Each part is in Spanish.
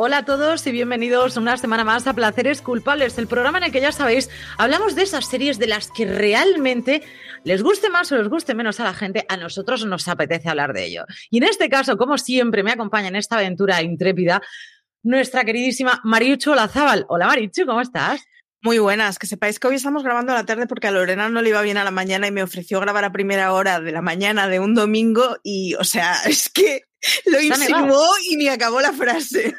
Hola a todos y bienvenidos una semana más a Placeres Culpables, el programa en el que ya sabéis, hablamos de esas series de las que realmente les guste más o les guste menos a la gente, a nosotros nos apetece hablar de ello. Y en este caso, como siempre, me acompaña en esta aventura intrépida nuestra queridísima Marichu Lazábal. Hola Marichu, ¿cómo estás? Muy buenas, que sepáis que hoy estamos grabando a la tarde porque a Lorena no le iba bien a la mañana y me ofreció grabar a primera hora de la mañana de un domingo y, o sea, es que lo insinuó y ni acabó la frase.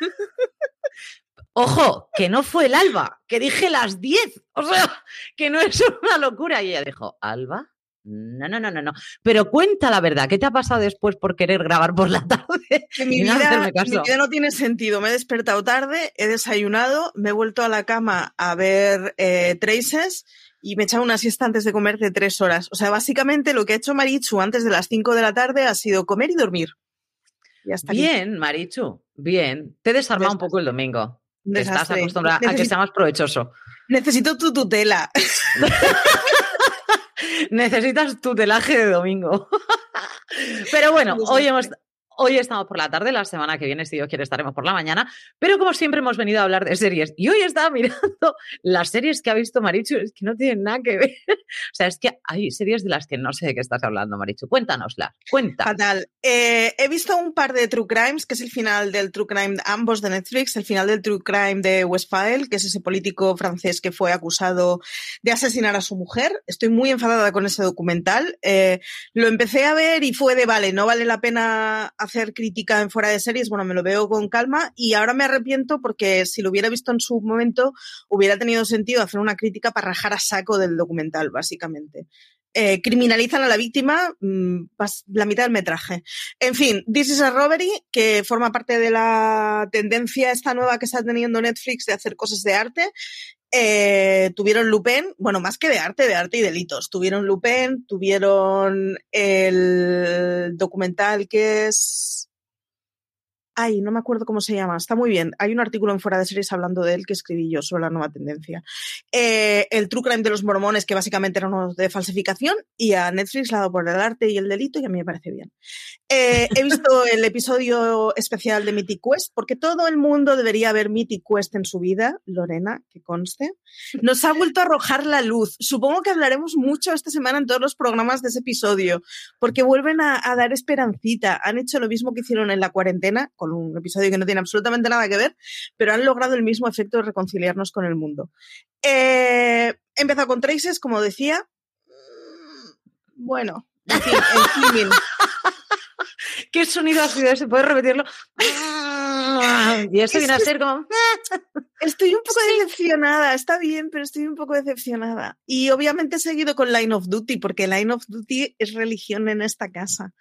Ojo, que no fue el alba, que dije las 10. O sea, que no es una locura. Y ella dijo, ¿alba? No, no, no, no, no. Pero cuenta la verdad, ¿qué te ha pasado después por querer grabar por la tarde? Que mi, vida, mi vida no tiene sentido. Me he despertado tarde, he desayunado, me he vuelto a la cama a ver eh, Traces y me he echado una siesta antes de comer de tres horas. O sea, básicamente lo que ha hecho Marichu antes de las cinco de la tarde ha sido comer y dormir. bien, Marichu, bien. Te desarma un poco el domingo. Estás acostumbrada a que sea más provechoso. Necesito tu tutela. Necesitas tutelaje de domingo. Pero bueno, hoy hemos, Hoy estamos por la tarde, la semana que viene, si Dios quiere, estaremos por la mañana. Pero como siempre, hemos venido a hablar de series. Y hoy estaba mirando las series que ha visto Marichu, es que no tienen nada que ver. O sea, es que hay series de las que no sé de qué estás hablando, Marichu. Cuéntanosla, cuenta. Fatal. Eh, he visto un par de True Crimes, que es el final del True Crime, ambos de Netflix, el final del True Crime de Westfile, que es ese político francés que fue acusado de asesinar a su mujer. Estoy muy enfadada con ese documental. Eh, lo empecé a ver y fue de, vale, no vale la pena hacer crítica en fuera de series, bueno, me lo veo con calma y ahora me arrepiento porque si lo hubiera visto en su momento hubiera tenido sentido hacer una crítica para rajar a saco del documental, básicamente. Eh, criminalizan a la víctima mm, la mitad del metraje. En fin, This is a Robbery, que forma parte de la tendencia esta nueva que está teniendo Netflix de hacer cosas de arte. Eh, tuvieron Lupin, bueno, más que de arte, de arte y delitos. Tuvieron Lupin, tuvieron el documental que es Ay, no me acuerdo cómo se llama. Está muy bien. Hay un artículo en Fuera de Series hablando de él que escribí yo sobre la nueva tendencia. Eh, el True Crime de los Mormones, que básicamente era uno de falsificación, y a Netflix le ha dado por el arte y el delito, y a mí me parece bien. Eh, he visto el episodio especial de Mythic Quest, porque todo el mundo debería ver Mythic Quest en su vida, Lorena, que conste. Nos ha vuelto a arrojar la luz. Supongo que hablaremos mucho esta semana en todos los programas de ese episodio, porque vuelven a, a dar esperancita. Han hecho lo mismo que hicieron en la cuarentena, con un episodio que no tiene absolutamente nada que ver, pero han logrado el mismo efecto de reconciliarnos con el mundo. Eh, he empezado con Traces, como decía. Bueno, en fin, el ¿Qué sonido ha sido ese? ¿Puedes repetirlo? Y eso viene a ser como. Estoy un poco decepcionada, está bien, pero estoy un poco decepcionada. Y obviamente he seguido con Line of Duty, porque Line of Duty es religión en esta casa.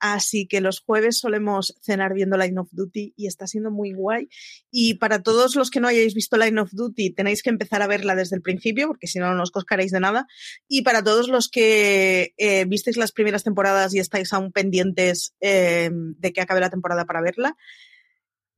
Así que los jueves solemos cenar viendo Line of Duty y está siendo muy guay. Y para todos los que no hayáis visto Line of Duty, tenéis que empezar a verla desde el principio, porque si no, no os coscaréis de nada. Y para todos los que eh, visteis las primeras temporadas y estáis aún pendientes eh, de que acabe la temporada para verla,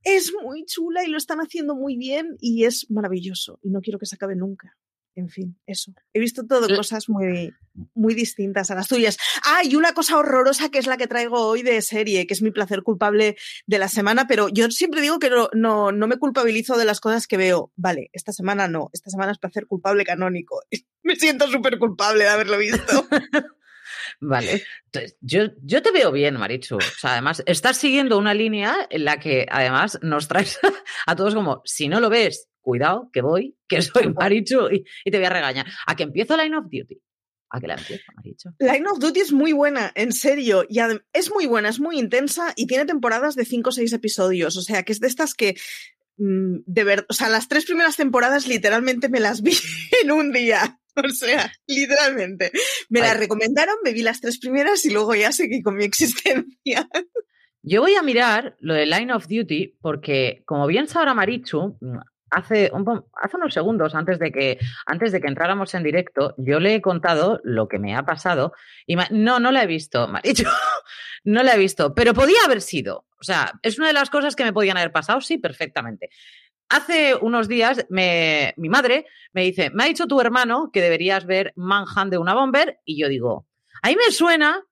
es muy chula y lo están haciendo muy bien y es maravilloso y no quiero que se acabe nunca. En fin, eso. He visto todo cosas muy, muy distintas a las tuyas. Ah, y una cosa horrorosa que es la que traigo hoy de serie, que es mi placer culpable de la semana, pero yo siempre digo que no, no, no me culpabilizo de las cosas que veo. Vale, esta semana no, esta semana es placer culpable canónico. Me siento súper culpable de haberlo visto. Vale. Entonces, yo, yo te veo bien, Marichu. O sea, además, estás siguiendo una línea en la que además nos traes a todos como, si no lo ves, cuidado, que voy, que soy Marichu y, y te voy a regañar. ¿A que empiezo Line of Duty? ¿A que la empiezo, Marichu? Line of Duty es muy buena, en serio. Y es muy buena, es muy intensa y tiene temporadas de 5 o 6 episodios. O sea, que es de estas que. mm, De ver, o sea, las tres primeras temporadas literalmente me las vi en un día. O sea, literalmente. Me Ay. recomendaron, me vi las tres primeras y luego ya seguí con mi existencia. Yo voy a mirar lo de Line of Duty porque, como bien sabrá Marichu, hace, un hace unos segundos antes de, que, antes de que entráramos en directo, yo le he contado lo que me ha pasado y no, no la he visto, Marichu, no la he visto, pero podía haber sido. O sea, es una de las cosas que me podían haber pasado, sí, perfectamente. Hace unos días me- mi madre me dice, me ha dicho tu hermano que deberías ver Manhunt de una Bomber y yo digo, a mí me suena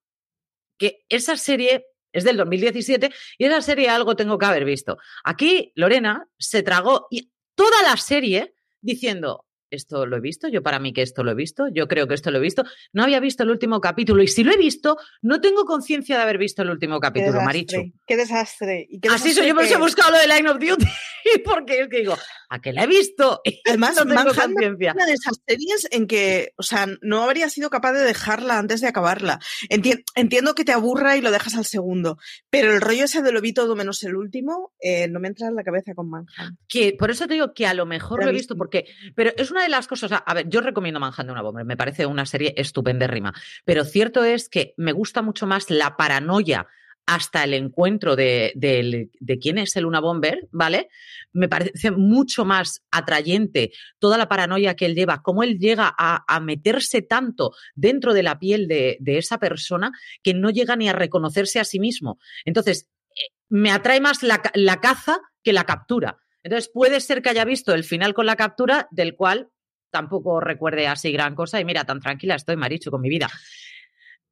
que esa serie es del 2017 y esa serie algo tengo que haber visto. Aquí Lorena se tragó toda la serie diciendo, esto lo he visto, yo para mí que esto lo he visto, yo creo que esto lo he visto, no había visto el último capítulo y si lo he visto, no tengo conciencia de haber visto el último Qué capítulo, desastre, Marichu. Qué desastre. Y qué Así desastre soy yo, por eso he buscado lo de Line of Duty, porque es que digo, ¿a que la he visto? Y Además, no tengo conciencia. una de esas series en que, o sea, no habría sido capaz de dejarla antes de acabarla. Enti- entiendo que te aburra y lo dejas al segundo, pero el rollo ese de lo vi todo menos el último, eh, no me entra en la cabeza con Manhunt. que por eso te digo que a lo mejor lo he visto, porque, pero es una de las cosas, a ver, yo recomiendo Manhunt de una Bomber, me parece una serie estupendérrima, pero cierto es que me gusta mucho más la paranoia hasta el encuentro de, del- de quién es el Una Bomber, ¿vale? Me parece mucho más atrayente toda la paranoia que él lleva, cómo él llega a, a meterse tanto dentro de la piel de, de esa persona que no llega ni a reconocerse a sí mismo. Entonces, eh, me atrae más la, la caza que la captura. Entonces, puede ser que haya visto el final con la captura, del cual tampoco recuerde así gran cosa. Y mira, tan tranquila estoy, Marichu, con mi vida.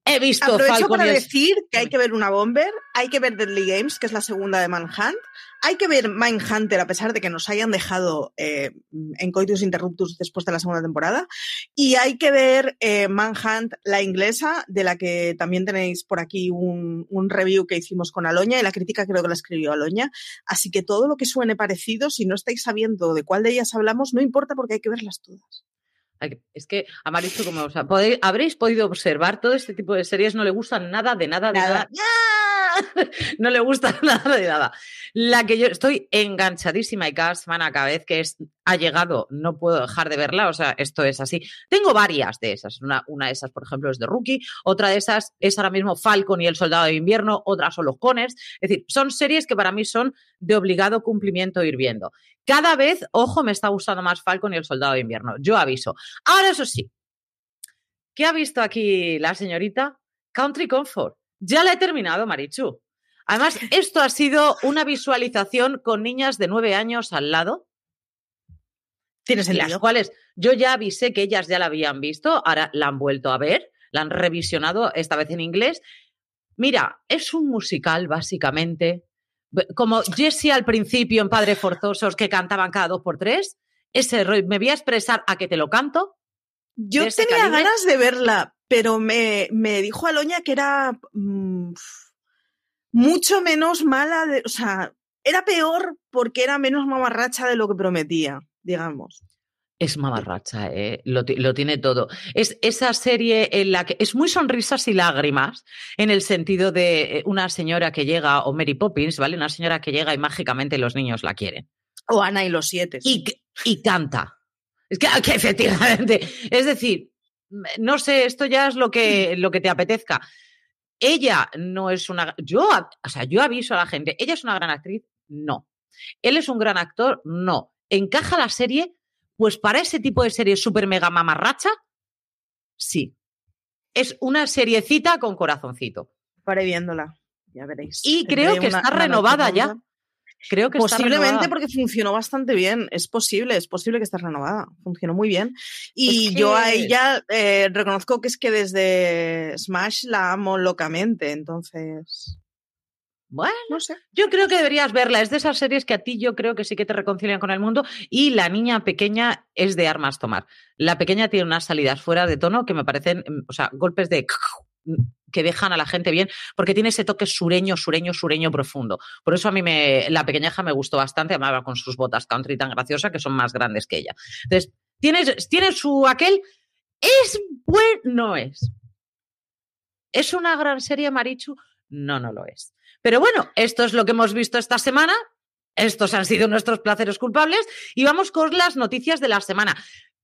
He visto Aprovecho Falcon para decir que hay que ver una Bomber, hay que ver Deadly Games, que es la segunda de Manhunt, hay que ver Mindhunter, a pesar de que nos hayan dejado eh, en Coitus Interruptus después de la segunda temporada, y hay que ver eh, Manhunt, la inglesa, de la que también tenéis por aquí un, un review que hicimos con Aloña, y la crítica creo que la escribió Aloña, así que todo lo que suene parecido, si no estáis sabiendo de cuál de ellas hablamos, no importa porque hay que verlas todas. Es que a Marichu, como o sea, podéis- habréis podido observar, todo este tipo de series no le gustan nada, de nada, de nada. Nada. No le gusta nada de nada. La que yo estoy enganchadísima y cada semana, cada vez que es, ha llegado, no puedo dejar de verla. O sea, esto es así. Tengo varias de esas. Una, de esas, por ejemplo, es de Rookie. Otra de esas es ahora mismo Falcon y el Soldado de Invierno. Otras son los Conners. Es decir, son series que para mí son de obligado cumplimiento ir viendo. Cada vez, ojo, me está gustando más Falcon y el Soldado de Invierno. Yo aviso. Ahora, eso sí, ¿qué ha visto aquí la señorita? Country Comfort. Ya la he terminado, Marichu. Además, esto ha sido una visualización con niñas de nueve años al lado, Tiene las sentido. cuales yo ya avisé que ellas ya la habían visto, ahora la han vuelto a ver, la han revisionado, esta vez en inglés. Mira, es un musical, básicamente, como Jessie al principio en Padres Forzosos, que cantaban cada dos por tres. Ese me voy a expresar a que te lo canto. Yo tenía calibre. ganas de verla, pero me, me dijo Aloña que era mm, mucho menos mala, de- o sea, era peor porque era menos mamarracha de lo que prometía, digamos. Es mamarracha, ¿eh? lo, lo tiene todo. Es esa serie en la que es muy sonrisas y lágrimas, en el sentido de eh, una señora que llega, o Mary Poppins, ¿vale? Una señora que llega y mágicamente los niños la quieren. O Ana y los siete. Y, y canta. Es que, que efectivamente. Es decir, no sé, esto ya es lo que, lo que te apetezca. Ella no es una. Yo, o sea, yo aviso a la gente, ¿ella es una gran actriz? No. ¿Él es un gran actor? No. ¿Encaja la serie? Pues para ese tipo de serie super mega mamarracha, sí. Es una seriecita con corazoncito. Paré viéndola, ya veréis. Y creo que una- está renovada ya. Creo que Posiblemente porque funcionó bastante bien. Es posible, es posible que esté renovada. Funcionó muy bien. Y Es yo a ella eh, reconozco que es que desde Smash la amo locamente. Entonces, Bueno. no sé. Yo creo que deberías verla. Es de esas series que a ti yo creo que sí que te reconcilian con el mundo. Y la niña pequeña es de armas tomar. La pequeña tiene unas salidas fuera de tono que me parecen, mm, o sea, golpes de que dejan a la gente bien, porque tiene ese toque sureño, sureño, sureño profundo. Por eso a mí me, la pequeñaja me gustó bastante, amaba con sus botas country tan graciosas que son más grandes que ella. Entonces, tiene, tiene su aquel, es bueno, no es. ¿Es una gran serie, Marichu? No, no lo es. Pero bueno, esto es lo que hemos visto esta semana. Estos han sido nuestros placeres culpables y vamos con las noticias de la semana.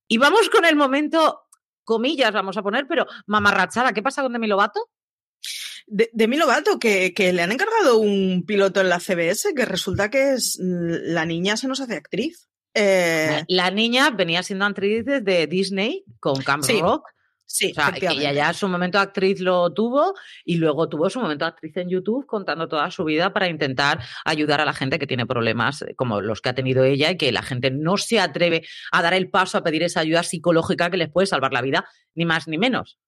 Y vamos con el momento, comillas, vamos a poner, pero mamarrachada. ¿Qué pasa con Demi Lovato? De, Demi Lovato, que, que, le han encargado un piloto en la CBS, que resulta que es la niña se nos hace actriz. Eh... La niña venía siendo actriz de Disney con Camp Rock. Sí, o sea, que ella ya su momento actriz lo tuvo y luego tuvo su momento actriz en YouTube contando toda su vida para intentar ayudar a la gente que tiene problemas eh, como los que ha tenido ella y que la gente no se atreve a dar el paso a pedir esa ayuda psicológica que les puede salvar la vida, ni más ni menos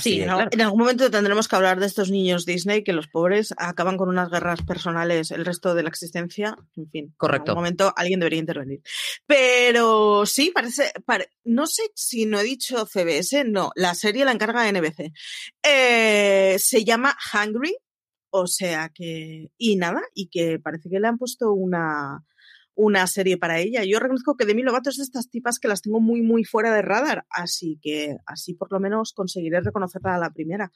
sí, en algún momento tendremos que hablar de estos niños Disney que los pobres acaban con unas guerras personales el resto de la existencia. En fin, correcto. En algún momento alguien debería intervenir. Pero sí, parece, no sé si no he dicho CBS, no, la serie la encarga NBC. Eh, se llama Hungry, o sea que, y nada, y que parece que le han puesto una, una serie para ella. Yo reconozco que Demi Lovato es de estas tipas que las tengo muy, muy fuera de radar, así que así por lo menos conseguiré reconocerla a la primera.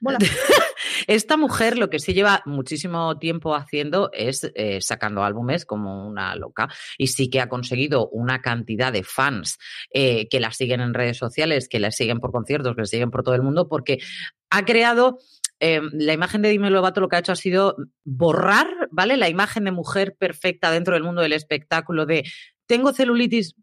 Esta mujer lo que sí lleva muchísimo tiempo haciendo es eh, sacando álbumes como una loca y sí que ha conseguido una cantidad de fans eh, que la siguen en redes sociales, que la siguen por conciertos, que la siguen por todo el mundo, porque ha creado Em, la imagen de Dime Lovato lo que ha hecho ha sido borrar, ¿vale? La imagen de mujer perfecta dentro del mundo del espectáculo de tengo celulitis,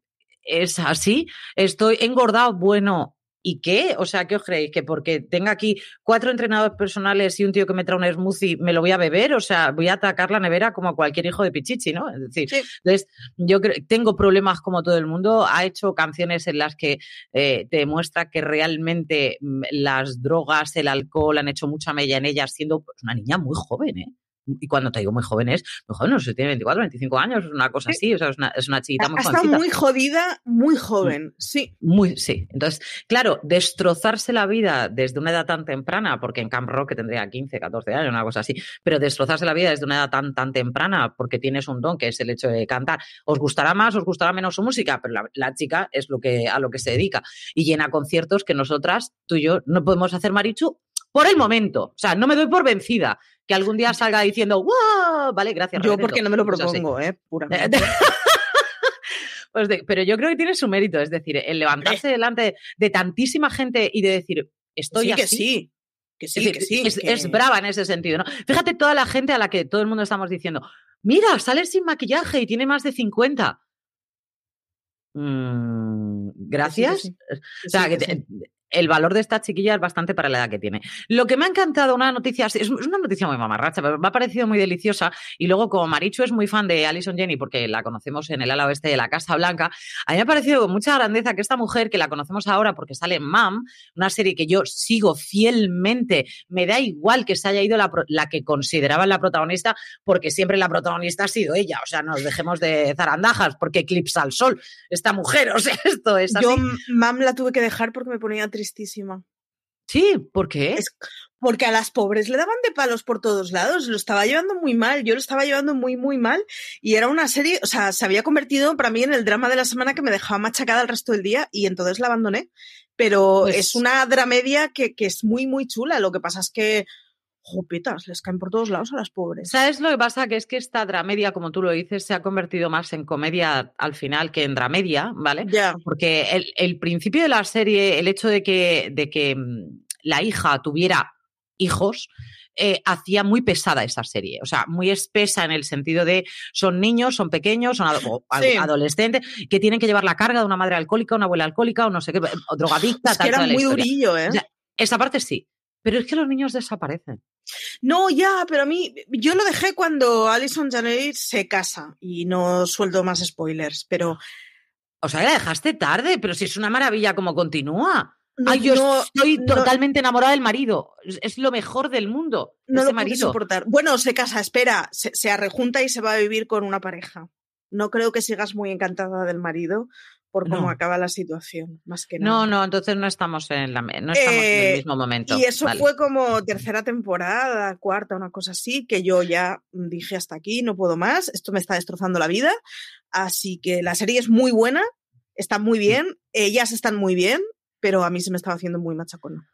es así, estoy engordado, bueno, ¿Y qué? O sea, ¿qué os creéis? ¿Que porque tenga aquí cuatro entrenadores personales y un tío que me trae un smoothie, me lo voy a beber? O sea, voy a atacar la nevera como a cualquier hijo de Pichichi, ¿no? Es decir, entonces, yo tengo problemas como todo el mundo. Ha hecho canciones en las que eh, te demuestra que realmente mm, las drogas, el alcohol han hecho mucha mella en ella, siendo pues, una niña muy joven, ¿eh? Y cuando te digo muy jóvenes, muy jóvenes, no sé, tiene 24, 25 años, una cosa así, o sea, es una, es una chiquita muy Está muy jodida, muy joven, sí. Muy, sí. Entonces, claro, destrozarse la vida desde una edad tan temprana, porque en Camp Rock tendría 15, 14 años, una cosa así, pero destrozarse la vida desde una edad tan, tan temprana, porque tienes un don que es el hecho de cantar, os gustará más, os gustará menos su música, pero la, la chica es lo que, a lo que se dedica y llena conciertos que nosotras, tú y yo, no podemos hacer Marichu por el momento. O sea, no me doy por vencida. Que algún día salga diciendo, ¡wow! Vale, gracias. Yo porque no me lo propongo, ¿eh? Puramente. pues pero yo creo que tiene su mérito. Es decir, el levantarse delante de tantísima gente y de decir, estoy sí, así. Que sí. Que sí, que sí. Es, es, brava en ese sentido, ¿no? Fíjate toda la gente a la que todo el mundo estamos diciendo, mira, sale sin maquillaje y tiene más de 50. Mm, gracias. o sea, que el valor de esta chiquilla es bastante para la edad que tiene. Lo que me ha encantado, una noticia, es una noticia muy mamarracha, pero me ha parecido muy deliciosa. Y luego, como Marichu es muy fan de Alison Jenny, porque la conocemos en el ala oeste de la Casa Blanca, a mí me ha parecido con mucha grandeza que esta mujer, que la conocemos ahora porque sale en Mam, una serie que yo sigo fielmente, me da igual que se haya ido la, la que consideraba la protagonista, porque siempre la protagonista ha sido ella. O sea, nos dejemos de zarandajas, porque eclipsa al sol esta mujer. O sea, esto es así. Yo Mam la tuve que dejar porque me ponía tristísima. Sí, ¿por qué? Es porque a las pobres le daban de palos por todos lados, lo estaba llevando muy mal, yo lo estaba llevando muy, muy mal y era una serie, o sea, se había convertido para mí en el drama de la semana que me dejaba machacada el resto del día y entonces la abandoné. Pero pues... es una dramedia que, que es muy, muy chula, lo que pasa es que jopetas, les caen por todos lados a las pobres. ¿Sabes lo que pasa? Que es que esta dramedia, como tú lo dices, se ha convertido más en comedia al final que en dramedia, ¿vale? Ya. Porque el, el, principio de la serie, el hecho de que, de que la hija tuviera hijos, eh, hacía muy pesada esa serie, o sea, muy espesa en el sentido de son niños, son pequeños, son sí. adolescentes, que tienen que llevar la carga de una madre alcohólica, una abuela alcohólica, o no sé qué, o drogadicta, es que era muy durillo, ¿eh? O sea, esa parte sí. Pero es que los niños desaparecen. No, ya, pero a mí, yo lo dejé cuando Alison Janet se casa y no suelto más spoilers, pero... O sea, la dejaste tarde, pero si es una maravilla como continúa. No, Ay, yo no, estoy no, totalmente enamorada del marido. Es, lo mejor del mundo. No ese lo marido. puedo soportar. Bueno, se casa, espera, se, se arrejunta y se va a vivir con una pareja. No creo que sigas muy encantada del marido, por cómo No. acaba la situación, más que nada. No, no, entonces no estamos en, la, no estamos en Eh, el mismo momento. Y eso Vale. fue como tercera temporada, cuarta, una cosa así, que yo ya dije hasta aquí, no puedo más, esto me está destrozando la vida. Así que la serie es muy buena, está muy bien, ellas están muy bien, pero a mí se me estaba haciendo muy machacona.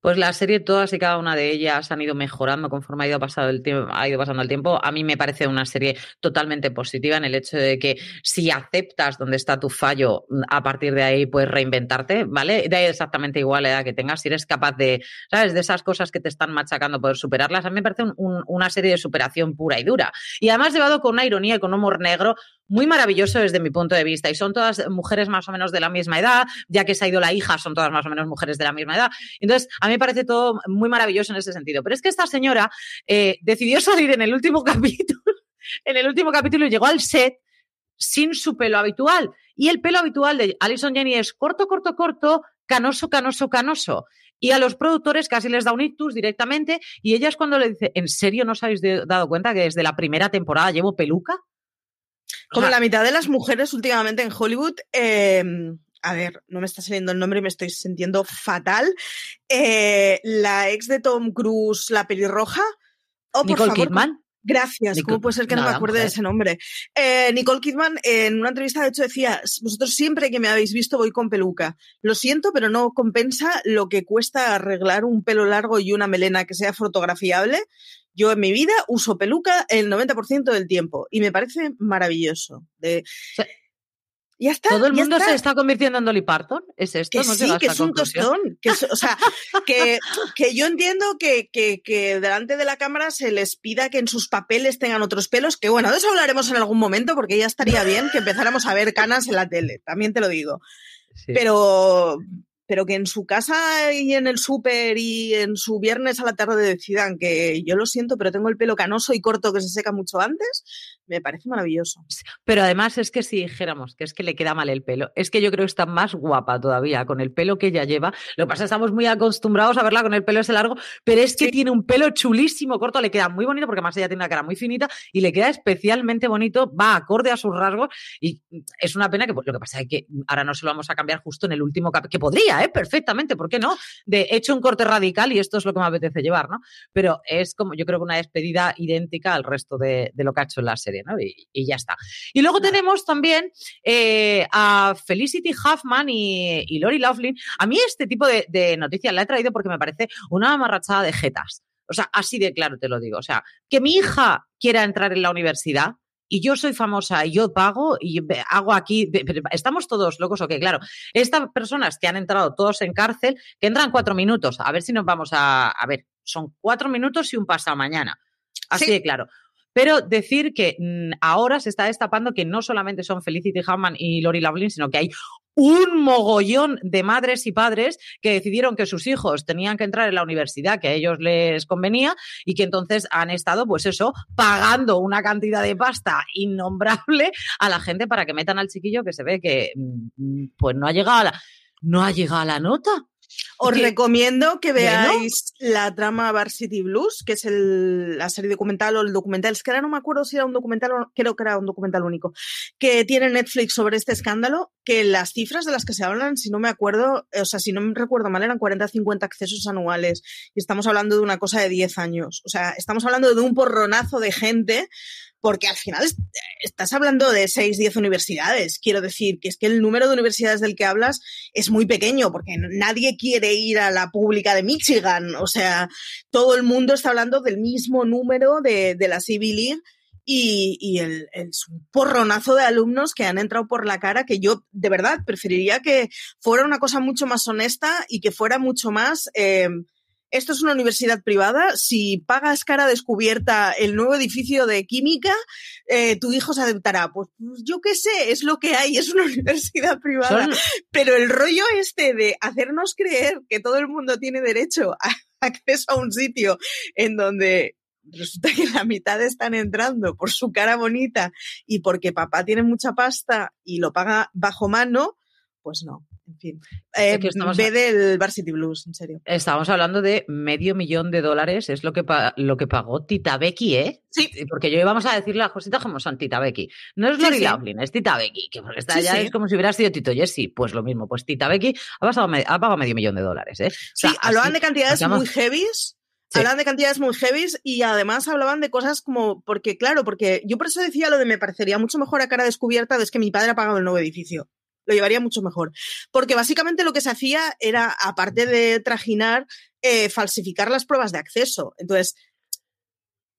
Pues la serie, todas y cada una de ellas han ido mejorando conforme ha ido, pasado el tiempo, ha ido pasando el tiempo. A mí me parece una serie totalmente positiva en el hecho de que si aceptas dónde está tu fallo, a partir de ahí puedes reinventarte, ¿vale? Da exactamente igual la edad que tengas, si eres capaz de, ¿sabes? De esas cosas que te están machacando, poder superarlas. A mí me parece un- un- una serie de superación pura y dura. Y además llevado con una ironía y con humor negro muy maravilloso desde mi punto de vista. Y son todas mujeres más o menos de la misma edad, ya que se ha ido la hija, son todas más o menos mujeres de la misma edad. Entonces, a mí me parece todo muy maravilloso en ese sentido. Pero es que esta señora eh, decidió salir en el último capítulo, en el último capítulo y llegó al set sin su pelo habitual. Y el pelo habitual de Alison Jenny es corto, corto, corto, canoso, canoso, canoso. Y a los productores casi les da un ictus directamente. Y ella es cuando le dice, ¿en serio no os habéis dado cuenta que desde la primera temporada llevo peluca? O Como sea, la mitad de las mujeres últimamente en Hollywood, eh, a ver, no me está saliendo el nombre y me estoy sintiendo fatal. Eh, la ex de Tom Cruise, la pelirroja. Oh, por Nicole favor, Kidman. Gracias. Nicole- ¿Cómo puede ser que no me acuerde de ese nombre? Eh, Nicole Kidman en una entrevista de hecho decía, vosotros siempre que me habéis visto voy con peluca. Lo siento, pero no compensa lo que cuesta arreglar un pelo largo y una melena que sea fotografiable. Yo en mi vida uso peluca el 90% del tiempo y me parece maravilloso. De... sea, Ya está. Todo el ya mundo está. se está convirtiendo en Dolly Parton. ¿Es esto? Que sí, que es un conclusión. tostón. Que es- o sea, que, que yo entiendo que, que, que delante de la cámara se les pida que en sus papeles tengan otros pelos, que bueno, de eso hablaremos en algún momento, porque ya estaría bien que empezáramos a ver canas en la tele, también te lo digo. Sí. Pero, pero que en su casa y en el súper y en su viernes a la tarde decidan que yo lo siento, pero tengo el pelo canoso y corto que se seca mucho antes, me parece maravilloso. Pero además es que si dijéramos que es que le queda mal el pelo, es que yo creo que está más guapa todavía con el pelo que ella lleva. Lo que pasa es que estamos muy acostumbrados a verla con el pelo ese largo, pero es que Sí. tiene un pelo chulísimo, corto, le queda muy bonito porque además ella tiene una cara muy finita y le queda especialmente bonito, va acorde a sus rasgos y es una pena que pues, lo que pasa es que ahora no se lo vamos a cambiar justo en el último capítulo, que podría, ¿eh? Perfectamente, ¿por qué no? De hecho un corte radical y esto es lo que me apetece llevar, ¿no? Pero es como, yo creo que una despedida idéntica al resto de, de lo que ha hecho en la serie, ¿no? Y, y ya está. Y luego tenemos también eh, a Felicity Huffman y, y Lori Laughlin. A mí este tipo de, de noticias la he traído porque me parece una amarrachada de jetas. O sea, así de claro te lo digo. O sea, que mi hija quiera entrar en la universidad y yo soy famosa y yo pago y hago aquí, ¿estamos todos locos o qué? Claro, estas personas que han entrado todos en cárcel, que entran cuatro minutos, a ver si nos vamos a, a ver, son cuatro minutos y un pasado mañana. Así Sí. de claro. Pero decir que mm, ahora se está destapando que no solamente son Felicity Huffman y Lori Laughlin, sino que hay un mogollón de madres y padres que decidieron que sus hijos tenían que entrar en la universidad que a ellos les convenía y que entonces han estado, pues eso, pagando una cantidad de pasta innombrable a la gente para que metan al chiquillo que se ve que mm, pues no ha llegado a la, no ha llegado a la nota. Os recomiendo que Bueno. veáis la trama Varsity Blues, que es el- la serie documental o el documental, es que ahora no me acuerdo si era un documental o creo que era un documental único, que tiene Netflix sobre este escándalo, que las cifras de las que se hablan, si no me acuerdo, o sea, si no me recuerdo mal, eran 40 50 accesos anuales y estamos hablando de una cosa de 10 años. O sea, estamos hablando de un porronazo de gente porque al final es- estás hablando de 6, 10 universidades. Quiero decir que es que el número de universidades del que hablas es muy pequeño, porque nadie quiere ir a la pública de Michigan. O sea, todo el mundo está hablando del mismo número de, de la Ivy League y, y el, porronazo de alumnos que han entrado por la cara que yo de verdad preferiría que fuera una cosa mucho más honesta y que fuera mucho más... eh, esto es una universidad privada. Si pagas cara descubierta el nuevo edificio de química, eh, tu hijo se adaptará. Pues, pues yo qué sé, es lo que hay, es una universidad privada. Son- Pero el rollo este de hacernos creer que todo el mundo tiene derecho a acceso a un sitio en donde resulta que la mitad están entrando por su cara bonita y porque papá tiene mucha pasta y lo paga bajo mano, pues no. En fin. Eh, ve del Varsity Blues, en serio. Estamos hablando de medio millón de dólares, es lo que, lo que pagó Tita Becky, ¿eh? Sí. Porque yo íbamos a decirle las cositas como son Tita Becky. No es Lori sí, es Tita Becky, que está ya es como si hubiera sido Tito Jesse. Pues lo mismo, pues Tita Becky ha, ha pagado medio millón de dólares, ¿eh? sí, hablaban de cantidades muy heavies. Hablaban de cantidades muy heavies y además hablaban de cosas como, porque claro, porque yo por eso decía lo de me parecería mucho mejor a cara descubierta es que mi padre ha pagado el nuevo edificio lo llevaría mucho mejor. Porque básicamente lo que se hacía era, aparte de trajinar, eh, falsificar las pruebas de acceso. Entonces,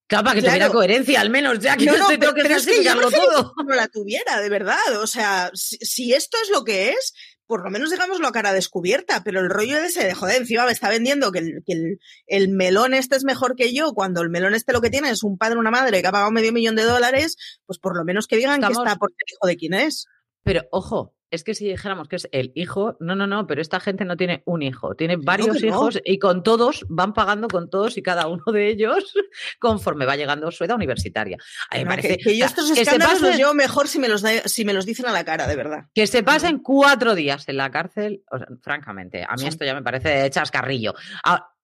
Claro, para que tuviera coherencia, al menos, ya que no, no, tengo que falsificarlo todo. No la tuviera, de verdad. O sea, si, esto es lo que es, por lo menos digámoslo a cara descubierta, pero el rollo de ese de joder, encima me está vendiendo que, el, que el, el, melón este es mejor que yo, cuando el melón este lo que tiene es un padre o una madre que ha pagado medio millón de dólares, pues por lo menos que digan que está por el hijo de quién es. Pero ojo, es que si dijéramos que es el hijo, no, no, no, pero esta gente no tiene un hijo, tiene varios hijos y con todos van pagando con todos y cada uno de ellos conforme va llegando su edad universitaria. A parece, que, yo estos escándalos los llevo mejor si me los, si me los dicen a la cara, de verdad. Que se pasen cuatro días en la cárcel, francamente, a mí esto ya me parece de chascarrillo.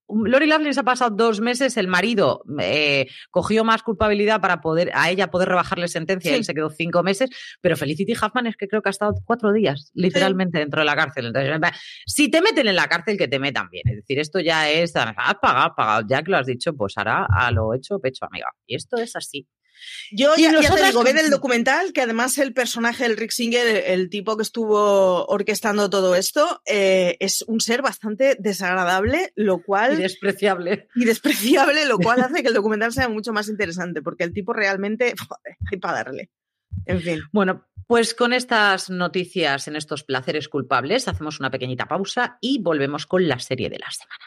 Lori Loveless ha pasado dos meses, el marido eh, cogió más culpabilidad para poder a ella poder rebajarle sentencia, y él se quedó cinco meses, pero Felicity Huffman es que creo que ha estado cuatro días literalmente dentro de la cárcel. Entonces, si te meten en la cárcel, que te metan bien. Es decir, esto ya es, has pagado, pagado, ya que lo has dicho, pues hará a lo hecho, pecho, amiga. Y esto es así. Yo ya, te digo, ve del documental que además el personaje del Rick Singer, el tipo que estuvo orquestando todo esto, eh, es un ser bastante desagradable, lo cual... Y despreciable. Y despreciable, lo cual hace que el documental sea mucho más interesante, porque el tipo realmente... hay para darle. En fin. Bueno, pues con estas noticias en estos placeres culpables, hacemos una pequeñita pausa y volvemos con la serie de la semana.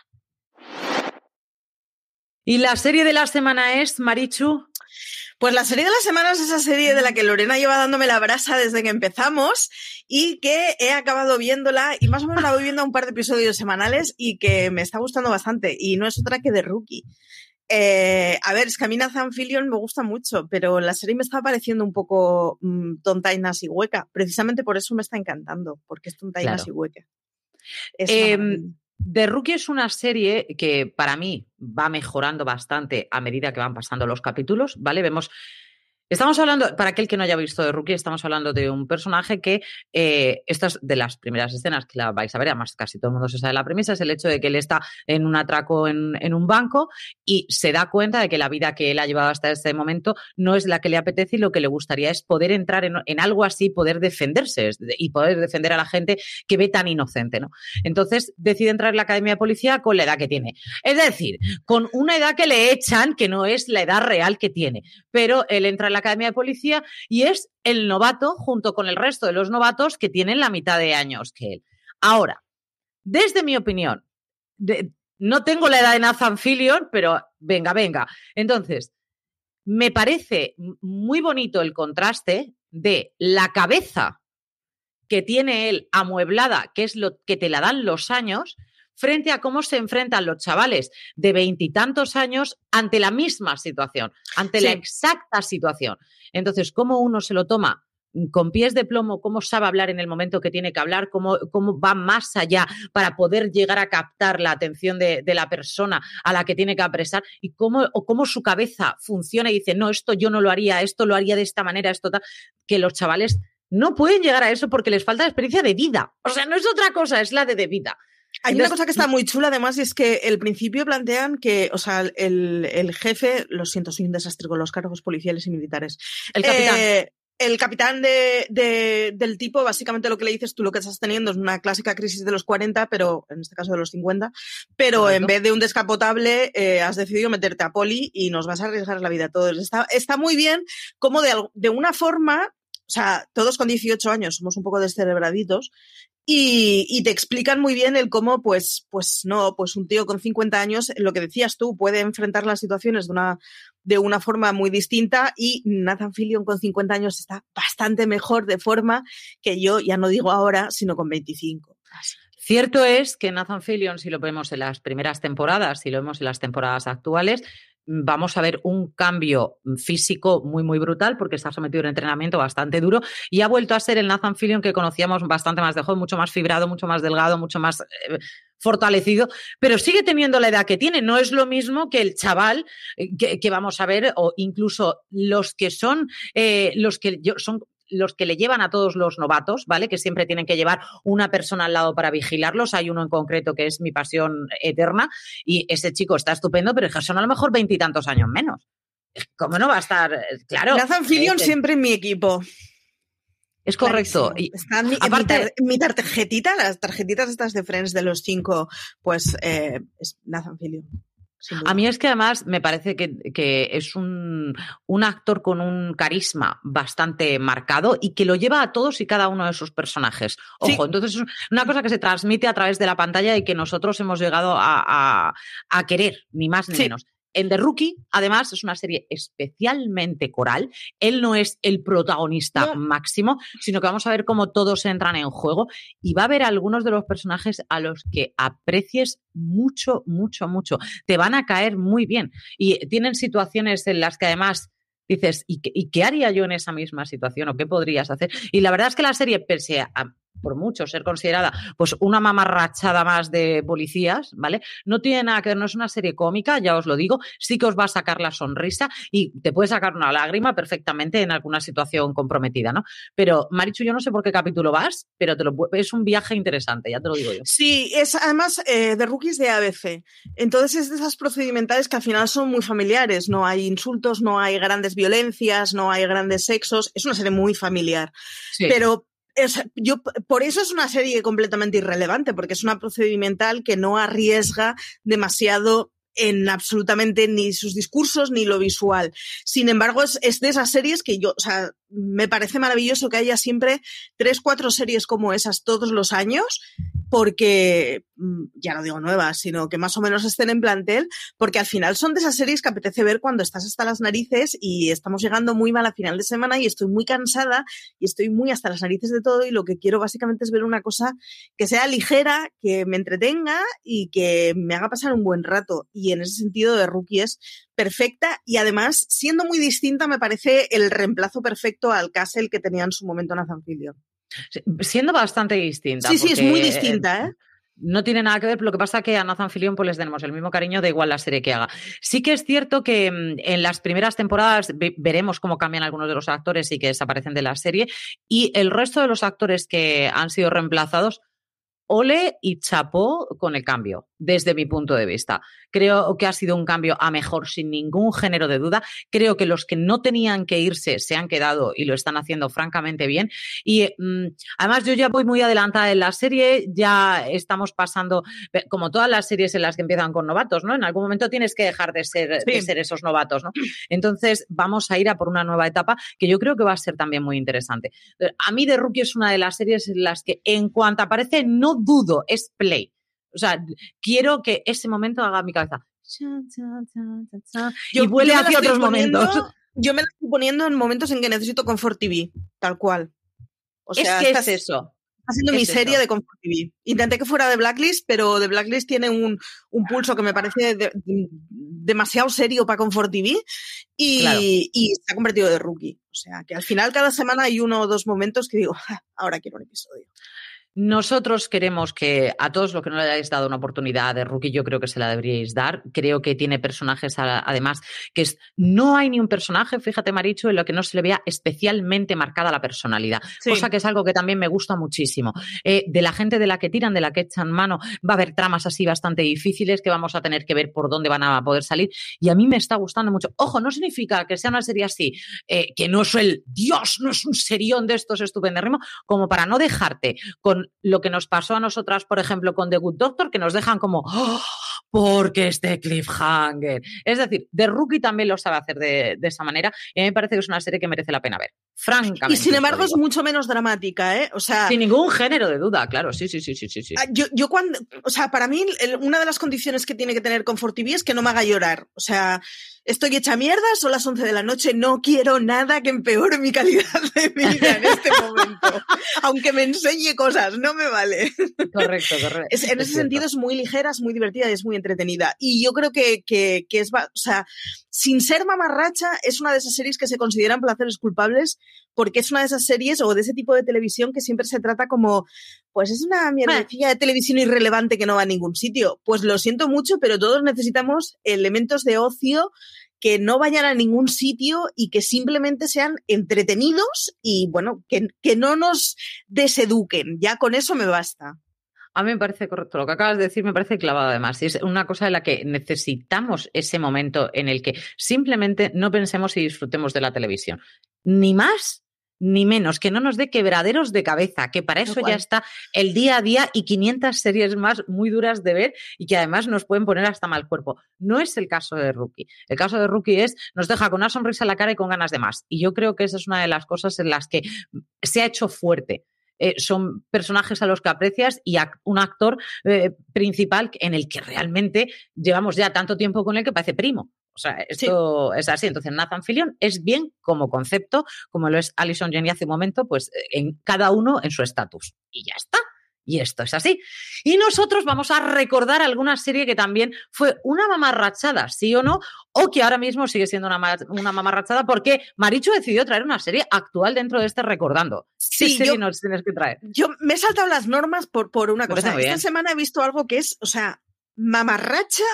Y la serie de la semana es, Marichu. Pues la serie de las semanas es esa serie de la que Lorena lleva dándome la brasa desde que empezamos y que he acabado viéndola y más o menos la voy viendo un par de episodios semanales y que me está gustando bastante y no es otra que de Rookie. Eh, a ver, es que a mí Nathan Fillion me gusta mucho, pero la serie me está pareciendo un poco mmm, tonta y hueca. Precisamente por eso me está encantando, porque es tonta y claro. y hueca. Es eh, The Rookie es una serie que para mí va mejorando bastante a medida que van pasando los capítulos, ¿vale? Vemos Estamos hablando, para aquel que no haya visto de Rookie, estamos hablando de un personaje que, eh, estas de las primeras escenas que la vais a ver, además casi todo el mundo se sabe la premisa, es el hecho de que él está en un atraco en, un banco y se da cuenta de que la vida que él ha llevado hasta ese momento no es la que le apetece y lo que le gustaría es poder entrar en, en algo así, poder defenderse y poder defender a la gente que ve tan inocente, ¿no? Entonces decide entrar en la academia de policía con la edad que tiene. Es decir, con una edad que le echan que no es la edad real que tiene, pero él entra en la Academia de Policía y es el novato junto con el resto de los novatos que tienen la mitad de años que él. Ahora, desde mi opinión, no tengo la edad de Nathan Fillion, pero venga, venga. Entonces, me parece muy bonito el contraste de la cabeza que tiene él amueblada, que es lo que te la dan los años, frente a cómo se enfrentan los chavales de veintitantos años ante la misma situación, ante sí. la exacta situación. Entonces, ¿cómo uno se lo toma? con pies de plomo, cómo sabe hablar en el momento que tiene que hablar, cómo, cómo va más allá para poder llegar a captar la atención de, de, la persona a la que tiene que apresar y cómo, o cómo su cabeza funciona y dice, no, esto yo no lo haría, esto lo haría de esta manera, esto tal, que los chavales no pueden llegar a eso porque les falta experiencia de vida. O sea, no es otra cosa, es la de, de vida. Hay Entonces, una cosa que está muy chula, además, y es que el principio plantean que, o sea, el, el jefe, lo siento, soy un desastre con los cargos policiales y militares. El capitán. Eh, el capitán de, de, del tipo, básicamente lo que le dices tú, lo que estás teniendo es una clásica crisis de los 40, pero en este caso de los 50, pero Correcto. en vez de un descapotable, eh, has decidido meterte a poli y nos vas a arriesgar la vida a todos. Está, está muy bien como de, de una forma, o sea, todos con 18 años somos un poco descerebraditos y, te explican muy bien el cómo, pues, pues no, pues un tío con 50 años, lo que decías tú, puede enfrentar las situaciones de una, de una forma muy distinta y Nathan Fillion con 50 años está bastante mejor de forma que yo, ya no digo ahora, sino con 25. Así. Cierto es que Nathan Fillion, si lo vemos en las primeras temporadas, si lo vemos en las temporadas actuales, vamos a ver un cambio físico muy, muy brutal porque está sometido a un entrenamiento bastante duro y ha vuelto a ser el Nathan Fillion que conocíamos bastante más de joven, mucho más fibrado, mucho más delgado, mucho más eh, fortalecido, pero sigue teniendo la edad que tiene. No es lo mismo que el chaval eh, que, vamos a ver o incluso los que son, eh, los que son los que le llevan a todos los novatos, ¿vale? Que siempre tienen que llevar una persona al lado para vigilarlos. Hay uno en concreto que es mi pasión eterna y ese chico está estupendo, pero son a lo mejor veintitantos años menos. ¿Cómo no va a estar? Claro. Nathan Fillion siempre en mi equipo. Es correcto. Y, mi, aparte, mi, tarjetita, las tarjetitas estas de Friends de los cinco, pues eh, es Nathan Fillion. A mí es que además me parece que, es un, actor con un carisma bastante marcado y que lo lleva a todos y cada uno de sus personajes. Ojo, entonces es una cosa que se transmite a través de la pantalla y que nosotros hemos llegado a, querer, ni más ni menos. En The Rookie, además, es una serie especialmente coral. Él no es el protagonista máximo, sino que vamos a ver cómo todos entran en juego y va a haber algunos de los personajes a los que aprecies mucho, mucho, mucho. Te van a caer muy bien. Y tienen situaciones en las que además dices, ¿y qué, ¿y qué, haría yo en esa misma situación? ¿O qué podrías hacer? Y la verdad es que la serie, pese a, por mucho ser considerada pues una mamarrachada más de policías, ¿vale? No tiene nada que ver, no es una serie cómica, ya os lo digo, sí que os va a sacar la sonrisa y te puede sacar una lágrima perfectamente en alguna situación comprometida, ¿no? Pero Marichu, yo no sé por qué capítulo vas, pero te lo, es un viaje interesante, ya te lo digo yo. Sí, es además eh, de rookies de ABC. Entonces es de esas procedimentales que al final son muy familiares, no hay insultos, no hay grandes violencias, no hay grandes sexos, es una serie muy familiar. Pero yo, por eso es una serie completamente irrelevante, porque es una procedimental que no arriesga demasiado en absolutamente ni sus discursos ni lo visual. Sin embargo, es, es, de esas series que yo, o sea, me parece maravilloso que haya siempre tres, cuatro series como esas todos los años porque, mm, ya no digo nuevas, sino que más o menos estén en plantel, porque al final son de esas series que apetece ver cuando estás hasta las narices y estamos llegando muy mal a final de semana y estoy muy cansada y estoy muy hasta las narices de todo y lo que quiero básicamente es ver una cosa que sea ligera, que me entretenga y que me haga pasar un buen rato. Y en ese sentido de Rookie es perfecta y además, siendo muy distinta, me parece el reemplazo perfecto al Castle que tenía en su momento Nathan Fillion. Siendo bastante distinta. Sí, sí, es muy distinta, ¿eh? No tiene nada que ver, lo que pasa es que a Nathan Fillion pues les tenemos el mismo cariño, da igual la serie que haga. Sí que es cierto que mm, en las primeras temporadas veremos cómo cambian algunos de los actores y que desaparecen de la serie, y el resto de los actores que han sido reemplazados, ole y chapó con el cambio desde mi punto de vista. Creo que ha sido un cambio a mejor sin ningún género de duda. Creo que los que no tenían que irse se han quedado y lo están haciendo francamente bien. Y mm, además yo ya voy muy adelantada en la serie, ya estamos pasando, como todas las series en las que empiezan con novatos, ¿no? En algún momento tienes que dejar de ser, de ser esos novatos, ¿no? Entonces vamos a ir a por una nueva etapa que yo creo que va a ser también muy interesante. A mí The Rookie es una de las series en las que en cuanto aparece no dudo, es play o sea, quiero que ese momento haga mi cabeza. y vuele hacia otros momentos. Yo me la estoy poniendo en momentos en que necesito Comfort TV, tal cual. O sea, es que es eso. Haciendo mi serie de Comfort TV. Intenté que fuera de Blacklist, pero de Blacklist tiene un, un pulso que me parece demasiado serio para Comfort TV y, y, se ha convertido de rookie. O sea, que al final cada semana hay uno o dos momentos que digo, ahora quiero un episodio. Nosotros queremos que a todos los que no le hayáis dado una oportunidad de rookie, yo creo que se la deberíais dar. Creo que tiene personajes, además, que es, no hay ni un personaje, fíjate, Maricho, en lo que no se le vea especialmente marcada la personalidad. Cosa que es algo que también me gusta muchísimo. Eh, de la gente de la que tiran, de la que echan mano, va a haber tramas así bastante difíciles que vamos a tener que ver por dónde van a poder salir. Y a mí me está gustando mucho. Ojo, no significa que sea una serie así, eh, que no es el Dios, no es un serión de estos estupendérrimos, como para no dejarte con lo que nos pasó a nosotras, por ejemplo, con The Good Doctor, que nos dejan como, ¡Oh! porque este cliffhanger. Es decir, The Rookie también lo sabe hacer de, esa manera y a mí me parece que es una serie que merece la pena ver. Francamente. Y sin embargo es mucho menos dramática, ¿eh? O sea. Sin ningún género de duda, claro, sí, sí, sí, sí, sí. Ah, yo, yo cuando, o sea, para mí, una de las condiciones que tiene que tener Comfort TV es que no me haga llorar. O sea, estoy hecha mierda, son las 11 de la noche, no quiero nada que empeore mi calidad de vida en este momento. Aunque me enseñe cosas, no me vale. Correcto, correcto. en ese sentido es muy ligera, es muy divertida y es muy entretenida. Y yo creo que, que, que es, o sea, sin ser mamarracha, es una de esas series que se consideran placeres culpables porque es una de esas series o de ese tipo de televisión que siempre se trata como, pues es una mierdecilla de televisión irrelevante que no va a ningún sitio. Pues lo siento mucho, pero todos necesitamos elementos de ocio que no vayan a ningún sitio y que simplemente sean entretenidos y, bueno, que, que no nos deseduquen. Ya con eso me basta. A mí me parece correcto. Lo que acabas de decir me parece clavado además. Y es una cosa en la que necesitamos ese momento en el que simplemente no pensemos y disfrutemos de la televisión. Ni más ni menos, que no nos dé quebraderos de cabeza, que para eso ya está el día a día y 500 series más muy duras de ver y que además nos pueden poner hasta mal cuerpo. No es el caso de Rookie. El caso de Rookie es, nos deja con una sonrisa en la cara y con ganas de más. Y yo creo que esa es una de las cosas en las que se ha hecho fuerte eh, son personajes a los que aprecias y un actor eh, principal en el que realmente llevamos ya tanto tiempo con él que parece primo. O sea, esto es así. Entonces, Nathan Fillion es bien como concepto, como lo es Alison Jenny hace un momento, pues en cada uno en su estatus. Y ya está. Y esto es así. Y nosotros vamos a recordar alguna serie que también fue una mamarrachada, sí o no, o que ahora mismo sigue siendo una, una mamarrachada porque Marichu decidió traer una serie actual dentro de este recordando. Sí, sí nos tienes que traer? Yo me he saltado las normas por, por una cosa. Esta semana he visto algo que es, o sea, mamarracha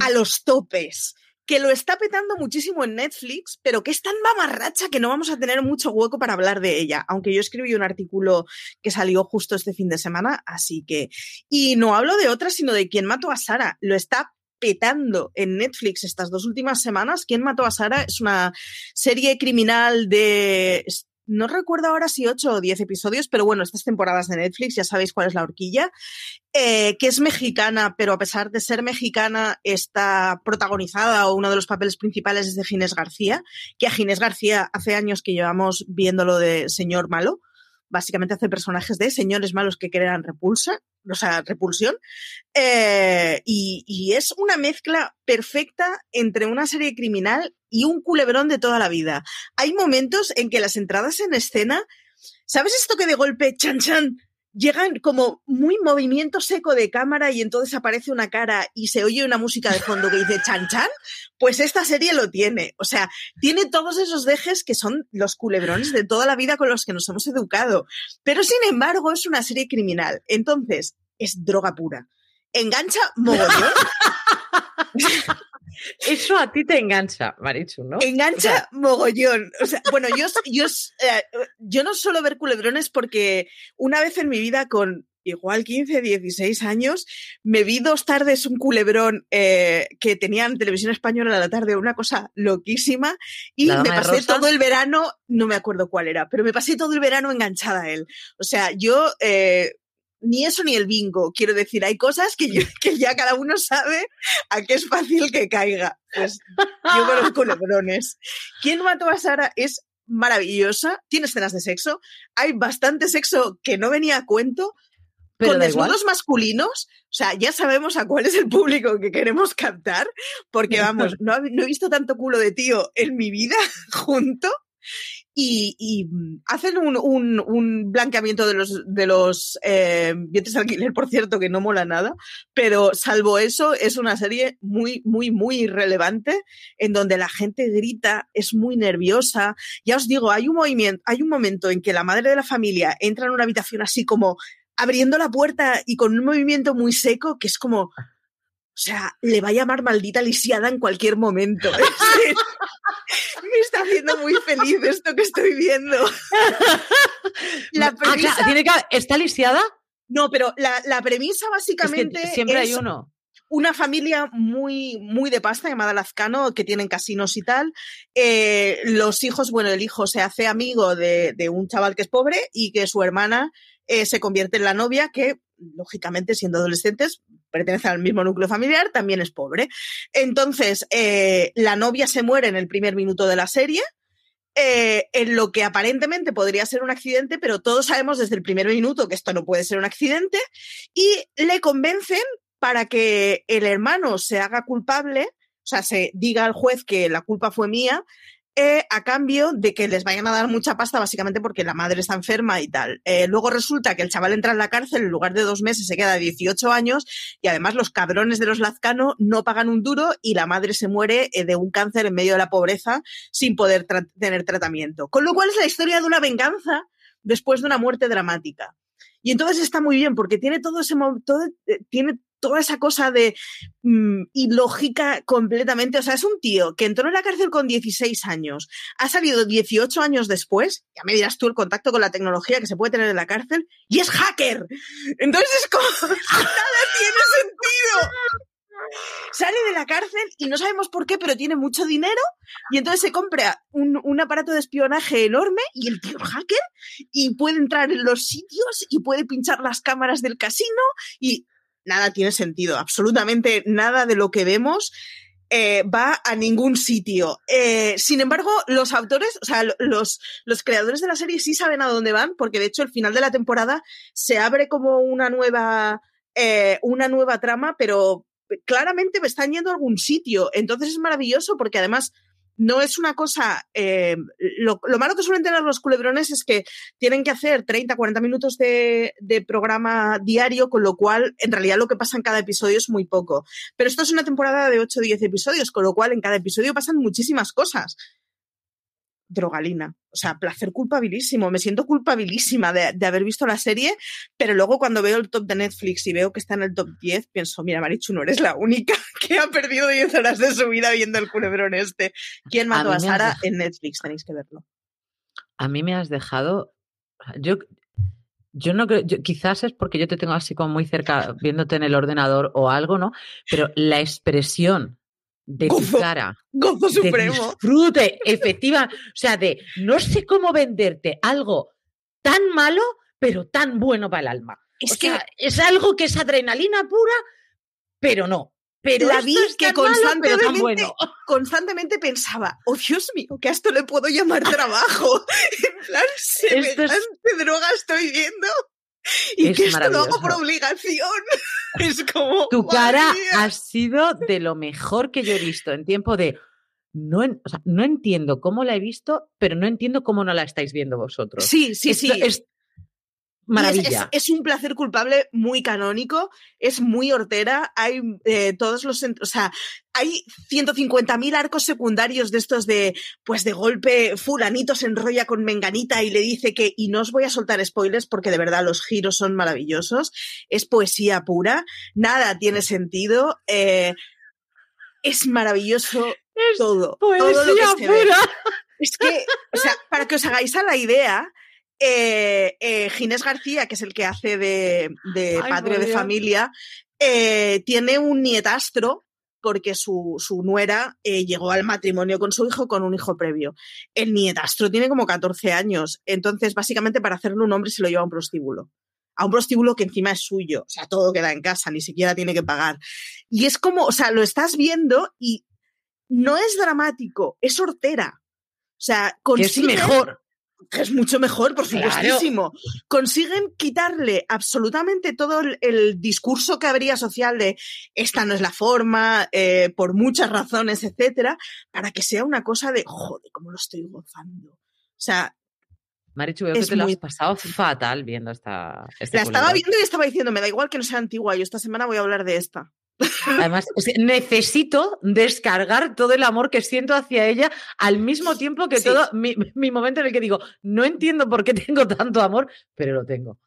a los topes que lo está petando muchísimo en Netflix, pero que es tan mamarracha que no vamos a tener mucho hueco para hablar de ella, aunque yo escribí un artículo que salió justo este fin de semana, así que... Y no hablo de otra, sino de quién mató a Sara. Lo está petando en Netflix estas dos últimas semanas. ¿Quién mató a Sara? Es una serie criminal de no recuerdo ahora si ocho o diez episodios, pero bueno, estas temporadas de Netflix, ya sabéis cuál es la horquilla, eh, que es mexicana, pero a pesar de ser mexicana, está protagonizada o uno de los papeles principales es de Ginés García, que a Ginés García hace años que llevamos viéndolo de señor malo. Básicamente hace personajes de señores malos que crean repulsa, o sea, repulsión, eh, y, y, es una mezcla perfecta entre una serie criminal y un culebrón de toda la vida. Hay momentos en que las entradas en escena, ¿sabes esto que de golpe, chan chan, llegan como muy movimiento seco de cámara y entonces aparece una cara y se oye una música de fondo que dice chan chan, pues esta serie lo tiene. O sea, tiene todos esos dejes que son los culebrones de toda la vida con los que nos hemos educado. Pero sin embargo es una serie criminal. Entonces, es droga pura. Engancha mogollón. Eso a ti te engancha, Marichu, ¿no? Engancha mogollón. O sea, bueno, yo, yo, eh, yo no suelo ver culebrones porque una vez en mi vida con igual 15, 16 años, me vi dos tardes un culebrón eh, que tenían televisión española a la tarde, una cosa loquísima, y me pasé todo el verano, no me acuerdo cuál era, pero me pasé todo el verano enganchada a él. O sea, yo eh, ni eso ni el bingo. Quiero decir, hay cosas que, que ya cada uno sabe a qué es fácil que caiga. Pues yo con los culebrones. ¿Quién mató a Sara? Es maravillosa, tiene escenas de sexo, hay bastante sexo que no venía a cuento, con desnudos masculinos, o sea, ya sabemos a cuál es el público que queremos captar, porque vamos, no, no he visto tanto culo de tío en mi vida junto y, mm, hacen un, un, blanqueamiento de los, de los eh, de alquiler, por cierto, que no mola nada, pero salvo eso, es una serie muy, muy, muy irrelevante, en donde la gente grita, es muy nerviosa. Ya os digo, hay un movimiento, hay un momento en que la madre de la familia entra en una habitación así como abriendo la puerta y con un movimiento muy seco, que es como, o sea, le va a llamar maldita lisiada en cualquier momento. Me está haciendo muy feliz esto que estoy viendo. la ah, premisa... ¿Está lisiada? No, pero la, premisa básicamente. Es siempre hay uno. Una familia muy, muy de pasta llamada Lazcano, que tienen casinos y tal. Eh, los hijos, bueno, el hijo se hace amigo de, de un chaval que es pobre y que su hermana eh, se convierte en la novia que, lógicamente, siendo adolescentes, pertenece al mismo núcleo familiar, también es pobre. Entonces, eh, la novia se muere en el primer minuto de la serie eh, en lo que aparentemente podría ser un accidente, pero todos sabemos desde el primer minuto que esto no puede ser un accidente, y le convencen para que el hermano se haga culpable, o sea, se diga al juez que la culpa fue mía, eh, a cambio de que les vayan a dar mucha pasta, básicamente porque la madre está enferma y tal. Eh, luego resulta que el chaval entra en la cárcel, en lugar de dos meses se queda 18 años y además los cabrones de los Lazcano no pagan un duro y la madre se muere eh, de un cáncer en medio de la pobreza sin poder tener tratamiento. Con lo cual es la historia de una venganza después de una muerte dramática. Y entonces está muy bien porque tiene todo ese todo, tiene toda esa cosa de mm, ilógica completamente. O sea, es un tío que entró en la cárcel con 16 años, ha salido 18 años después, ya me dirás tú el contacto con la tecnología que se puede tener en la cárcel, y es hacker. Entonces es como, nada tiene sentido. Sale de la cárcel y no sabemos por qué, pero tiene mucho dinero y entonces se compra un, un aparato de espionaje enorme y el tío hacker y puede entrar en los sitios y puede pinchar las cámaras del casino y nada tiene sentido, absolutamente nada de lo que vemos. Eh, va a ningún sitio. Eh, sin embargo, los autores, o sea, los, los creadores de la serie sí saben a dónde van, porque de hecho el final de la temporada se abre como una nueva, eh, una nueva trama, pero claramente me están yendo a algún sitio. Entonces es maravilloso porque además no es una cosa. Eh, lo, malo que suelen tener los culebrones es que tienen que hacer 30, 40 minutos de, de, programa diario, con lo cual en realidad lo que pasa en cada episodio es muy poco. Pero esto es una temporada de 8 o 10 episodios, con lo cual en cada episodio pasan muchísimas cosas drogalina. O sea, placer culpabilísimo. Me siento culpabilísima de, haber visto la serie, pero luego cuando veo el top de Netflix y veo que está en el top 10, pienso, mira, Marichu, no eres la única que ha perdido 10 horas de su vida viendo el culebrón este. ¿Quién mató a, Sara en Netflix? Tenéis que verlo. A mí me has dejado... Yo, yo no creo, quizás es porque yo te tengo así como muy cerca viéndote en el ordenador o algo, ¿no? Pero la expresión de tu cara. Gozo supremo. disfrute, efectiva. O sea, de no sé cómo venderte algo tan malo, pero tan bueno para el alma. Es que es algo que es adrenalina pura, pero no. Pero la vi que constantemente, constantemente pensaba, oh Dios mío, que a esto le puedo llamar trabajo. en plan, semejante droga estoy viendo. Y que esto lo hago por obligación. Es como. Tu cara ha sido de lo mejor que yo he visto en tiempo de. No, o sea, no entiendo cómo la he visto, pero no entiendo cómo no la estáis viendo vosotros. Sí, sí, sí. Es, Maravilla. Es, un placer culpable muy canónico, es muy hortera, hay eh, todos los, o sea, hay 150.000 arcos secundarios de estos de, pues de golpe, fulanito se enrolla con Menganita y le dice que, y no os voy a soltar spoilers porque de verdad los giros son maravillosos, es poesía pura, nada tiene sentido, eh, es maravilloso todo. Poesía pura. Es que, o sea, para que os hagáis a la idea, eh, eh, Ginés García, que es el que hace de, padre de familia, eh, tiene un nietastro porque su, nuera eh, llegó al matrimonio con su hijo con un hijo previo. El nietastro tiene como 14 años, entonces básicamente para hacerle un hombre se lo lleva a un prostíbulo. A un prostíbulo que encima es suyo, o sea, todo queda en casa, ni siquiera tiene que pagar. Y es como, o sea, lo estás viendo y no es dramático, es hortera. O sea, consigue, es mejor es mucho mejor, por supuestísimo. Consiguen quitarle absolutamente todo el, discurso que habría social de esta no es la forma, eh, por muchas razones, etcétera, para que sea una cosa de joder, cómo lo estoy gozando. O sea. Marichu, veo que te lo has pasado fatal viendo esta. Este la estaba viendo y estaba diciendo, me da igual que no sea antigua, yo esta semana voy a hablar de esta. Además, necesito descargar todo el amor que siento hacia ella al mismo tiempo que todo mi, mi, momento en el que digo, no entiendo por qué tengo tanto amor, pero lo tengo.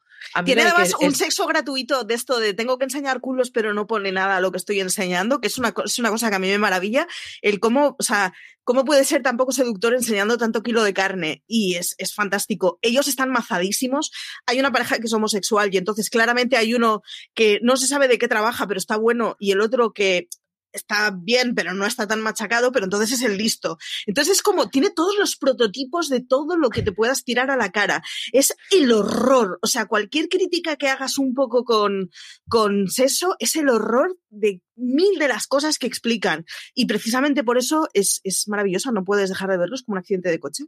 Tiene además un sexo gratuito de esto de tengo que enseñar culos, pero no pone nada a lo que estoy enseñando, que es una, es una cosa que a mí me maravilla. El cómo, o sea, cómo puede ser tan poco seductor enseñando tanto kilo de carne. Y es, es fantástico. Ellos están mazadísimos. Hay una pareja que es homosexual y entonces claramente hay uno que no se sabe de qué trabaja, pero está bueno, y el otro que está bien, pero no está tan machacado, pero entonces es el listo. Entonces es como, tiene todos los prototipos de todo lo que te puedas tirar a la cara. Es el horror. O sea, cualquier crítica que hagas un poco con, con seso es el horror de mil de las cosas que explican. Y precisamente por eso es, es maravilloso, no puedes dejar de verlos como un accidente de coche.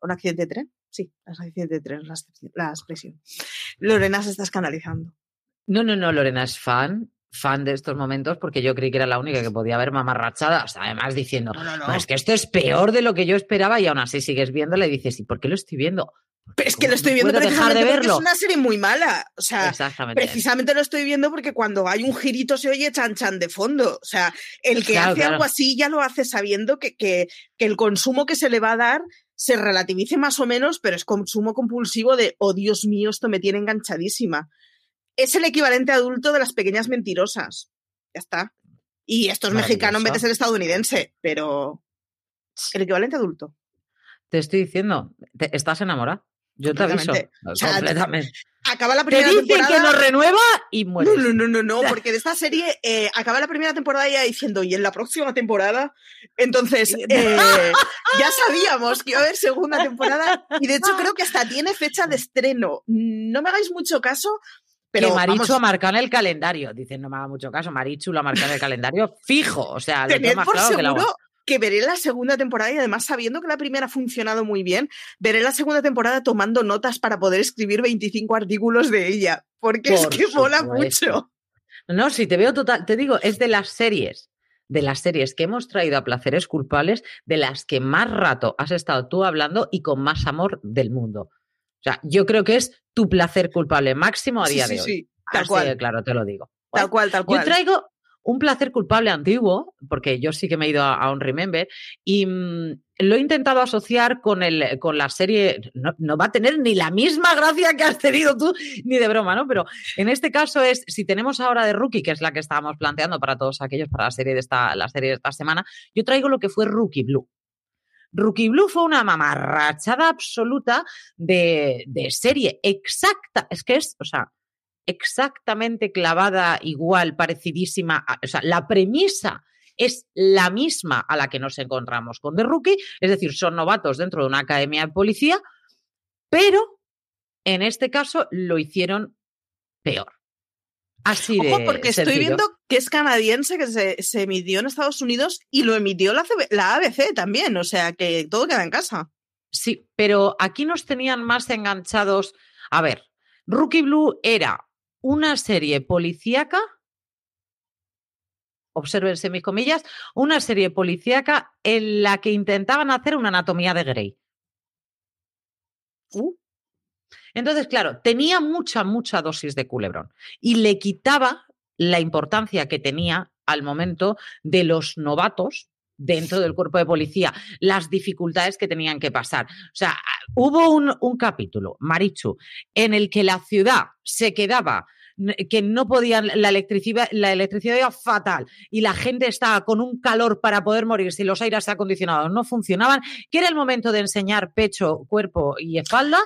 un accidente de tren. Sí, un accidente de tren, la, la expresión. Lorena se está escandalizando. No, no, no, Lorena es fan fan de estos momentos porque yo creí que era la única que podía haber mamarrachadas, además diciendo, No, no, no. es que esto es peor de lo que yo esperaba y aún así sigues viéndole y dices, ¿y por qué lo estoy viendo? Pero es que ¿Cómo lo estoy viendo dejar de precisamente porque verlo? es una serie muy mala. O sea, precisamente lo estoy viendo porque cuando hay un girito se oye chan chan de fondo. O sea, el que Claro, hace claro. algo así ya lo hace sabiendo que, que, que el consumo que se le va a dar se relativice más o menos, pero es consumo compulsivo de, oh Dios mío, esto me tiene enganchadísima. Es el equivalente adulto de las pequeñas mentirosas. Ya está. Y esto es mexicano en vez de ser estadounidense, pero el equivalente adulto. Te estoy diciendo, te- estás enamorada. Yo te aviso. Completamente. O sea, completamente. Acaba la Te primera dicen temporada. que nos renueva y mueres. No, no, no, no, no, porque de esta serie eh, acaba la primera temporada ya diciendo, y en la próxima temporada, entonces eh, ya sabíamos que iba a haber segunda temporada y de hecho creo que hasta tiene fecha de estreno. No me hagáis mucho caso, pero que Marichu vamos, ha marcado en el calendario. Dicen, no me haga mucho caso. Marichu lo ha marcado en el calendario fijo. O sea, lo tengo más por claro que el agua. seguro que veré la segunda temporada y además sabiendo que la primera ha funcionado muy bien, veré la segunda temporada tomando notas para poder escribir 25 artículos de ella, porque es que mola mucho. No, si te veo total, te digo, es de las series, de las series que hemos traído a placeres culpables, de las que más rato has estado tú hablando y con más amor del mundo. O sea, yo creo que es tu placer culpable máximo a día sí, de hoy. sí, tal Así cual, de claro, te lo digo. tal cual, tal cual. Yo traigo un placer culpable antiguo, porque yo sí que me he ido a, a un Remember, y mm, lo he intentado asociar con, el, con la serie. No, no va a tener ni la misma gracia que has tenido tú, ni de broma, ¿no? Pero en este caso es, si tenemos ahora de Rookie, que es la que estábamos planteando para todos aquellos, para la serie de esta, la serie de esta semana, yo traigo lo que fue Rookie Blue. Rookie Blue fue una mamarrachada absoluta de, de serie exacta. Es que es, o sea, exactamente clavada, igual, parecidísima. o sea, la premisa es la misma a la que nos encontramos con The Rookie, es decir, son novatos dentro de una academia de policía, pero en este caso lo hicieron peor. Así de Ojo, porque estoy viendo que es canadiense, que se, se emitió en Estados Unidos y lo emitió la, la ABC también, o sea que todo queda en casa. Sí, pero aquí nos tenían más enganchados. A ver, Rookie Blue era una serie policíaca, obsérvense mis comillas, una serie policíaca en la que intentaban hacer una anatomía de Grey. Uh, Entonces, claro, tenía mucha, mucha dosis de culebrón y le quitaba la importancia que tenía al momento de los novatos dentro del cuerpo de policía, las dificultades que tenían que pasar. O sea, hubo un, un capítulo, Marichu, en el que la ciudad se quedaba que no podían, la electricidad, la electricidad era fatal y la gente estaba con un calor para poder morir si los aires acondicionados no funcionaban, que era el momento de enseñar pecho, cuerpo y espalda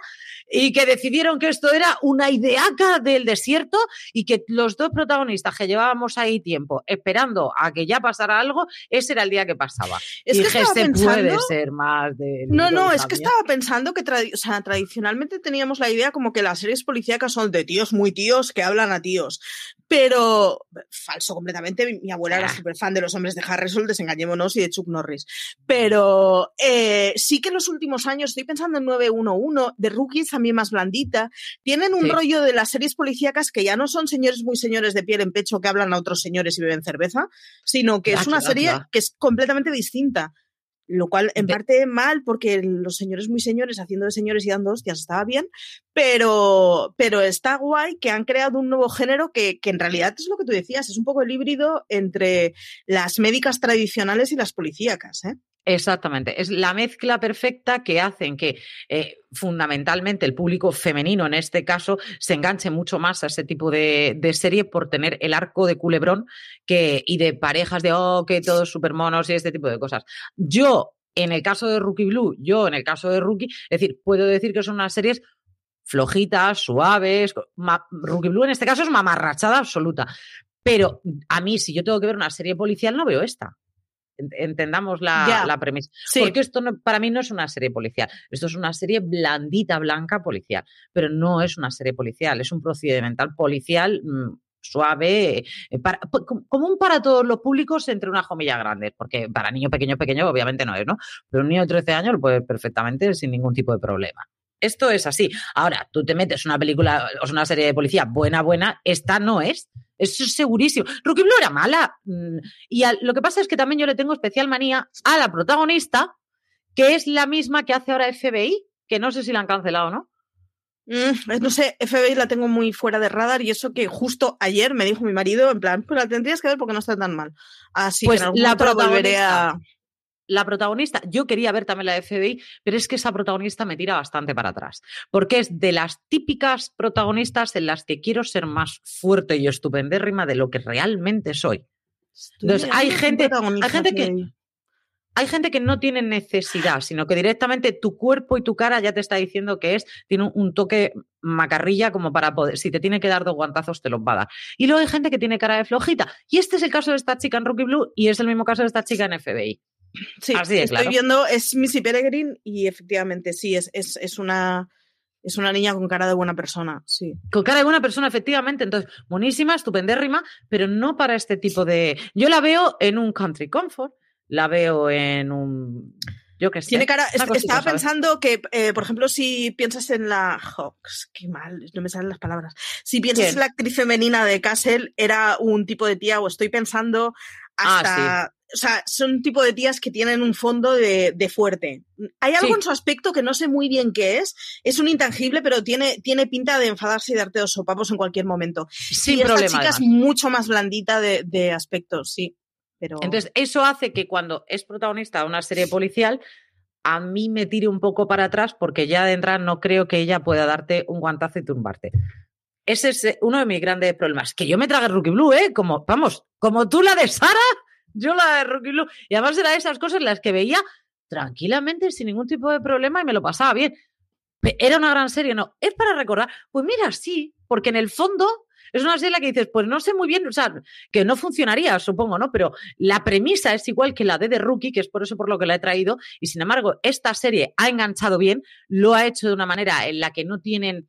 y que decidieron que esto era una ideaca del desierto y que los dos protagonistas que llevábamos ahí tiempo esperando a que ya pasara algo, ese era el día que pasaba. Es y que se puede pensando- ser más de... No, no, es que también". estaba pensando que tradi- o sea, tradicionalmente teníamos la idea como que las series policíacas son de tíos muy tíos que hablan a tíos. Pero, falso completamente, mi, mi abuela era Ah. súper fan de los hombres de Harrison, desengañémonos, y de Chuck Norris. Pero eh, sí que en los últimos años, estoy pensando en 911, de Rookies también más blandita, tienen un Sí. rollo de las series policíacas que ya no son señores muy señores de piel en pecho que hablan a otros señores y beben cerveza, sino que Ah, es una claro, serie claro. que es completamente distinta. Lo cual en De- parte mal, porque los señores muy señores haciendo de señores y dando hostias estaba bien, pero, pero está guay que han creado un nuevo género que, que en realidad es lo que tú decías, es un poco el híbrido entre las médicas tradicionales y las policíacas. ¿eh? Exactamente, es la mezcla perfecta que hacen que eh, fundamentalmente el público femenino en este caso se enganche mucho más a ese tipo de, serie por tener el arco de culebrón que, y de parejas de oh, que todos super monos y este tipo de cosas. Yo, en el caso de Rookie Blue, yo en el caso de Rookie, es decir, puedo decir que son unas series flojitas, suaves. Rookie Blue en este caso es mamarrachada absoluta. Pero a mí, si yo tengo que ver una serie policial, no veo esta. Ent- Entendamos la, la premisa. Sí, Porque esto no- para mí no es una serie policial. Esto es una serie blandita, blanca, policial. Pero no es una serie policial, es un procedimental policial mm, suave, eh, para, común para todos los públicos entre unas comillas grandes, porque para niños pequeños, pequeños obviamente no es, ¿no? Pero un niño de 13 años lo puede perfectamente sin ningún tipo de problema. Esto es así. Ahora, tú te metes una película o una serie de policía buena, buena, esta no es. Eso es segurísimo. Rookie Blue era mala. Mm, y lo que pasa es que también yo le tengo especial manía a la protagonista, que es la misma que hace ahora FBI, que no sé si la han cancelado o no. Mm, no sé, FBI la tengo muy fuera de radar y eso que justo ayer me dijo mi marido, en plan, pues la tendrías que ver porque no está tan mal. Así pues que la volveré a la protagonista, yo quería ver también la de FBI, pero es que esa protagonista me tira bastante para atrás, porque es de las típicas protagonistas en las que quiero ser más fuerte y estupendérrima de lo que realmente soy. Entonces, hay gente, hay gente que hay gente que no tiene necesidad, sino que directamente tu cuerpo y tu cara ya te está diciendo que es, tiene un, toque macarrilla como para poder, si te tiene que dar dos guantazos, te los va a dar. Y luego hay gente que tiene cara de flojita. Y este es el caso de esta chica en Rookie Blue y es el mismo caso de esta chica en FBI. Sí, estoy viendo, es Missy Peregrine y efectivamente sí, es, es, una, es una niña con cara de buena persona, sí. Con cara de buena persona, efectivamente. Entonces, buenísima, estupendérrima, pero no para este tipo de. Yo la veo en un country comfort, la veo en un. Yo que sé. Tiene cara. estaba pensando que, eh, por ejemplo, si piensas en la. Hawks, qué mal, no me salen las palabras. Si piensas en la actriz femenina de Castle, era un tipo de tía, o estoy pensando ah, hasta o sea, son un tipo de tías que tienen un fondo de, fuerte. Hay algo en su aspecto que no sé muy bien qué es. Es un intangible, pero tiene, tiene pinta de enfadarse y darte dos sopapos en cualquier momento. Sin y problema. Esta chica es mucho más blandita de, de aspecto, sí. Pero... Entonces, eso hace que cuando es protagonista de una serie policial, a mí me tire un poco para atrás porque ya de entrada no creo que ella pueda darte un guantazo y tumbarte. Ese es eh, uno de mis grandes problemas. Que yo me trague Rookie Blue, ¿eh? Como, vamos, como tú la de Sara, yo la de Rocky Blue. Y además era de esas cosas las que veía tranquilamente, sin ningún tipo de problema y me lo pasaba bien. Era una gran serie, no. Es para recordar. Pues mira, sí, porque en el fondo es una serie en la que dices, pues no sé muy bien, o sea, que no funcionaría, supongo, ¿no? Pero la premisa es igual que la de The Rookie, que es por eso por lo que la he traído, y sin embargo, esta serie ha enganchado bien, lo ha hecho de una manera en la que no tienen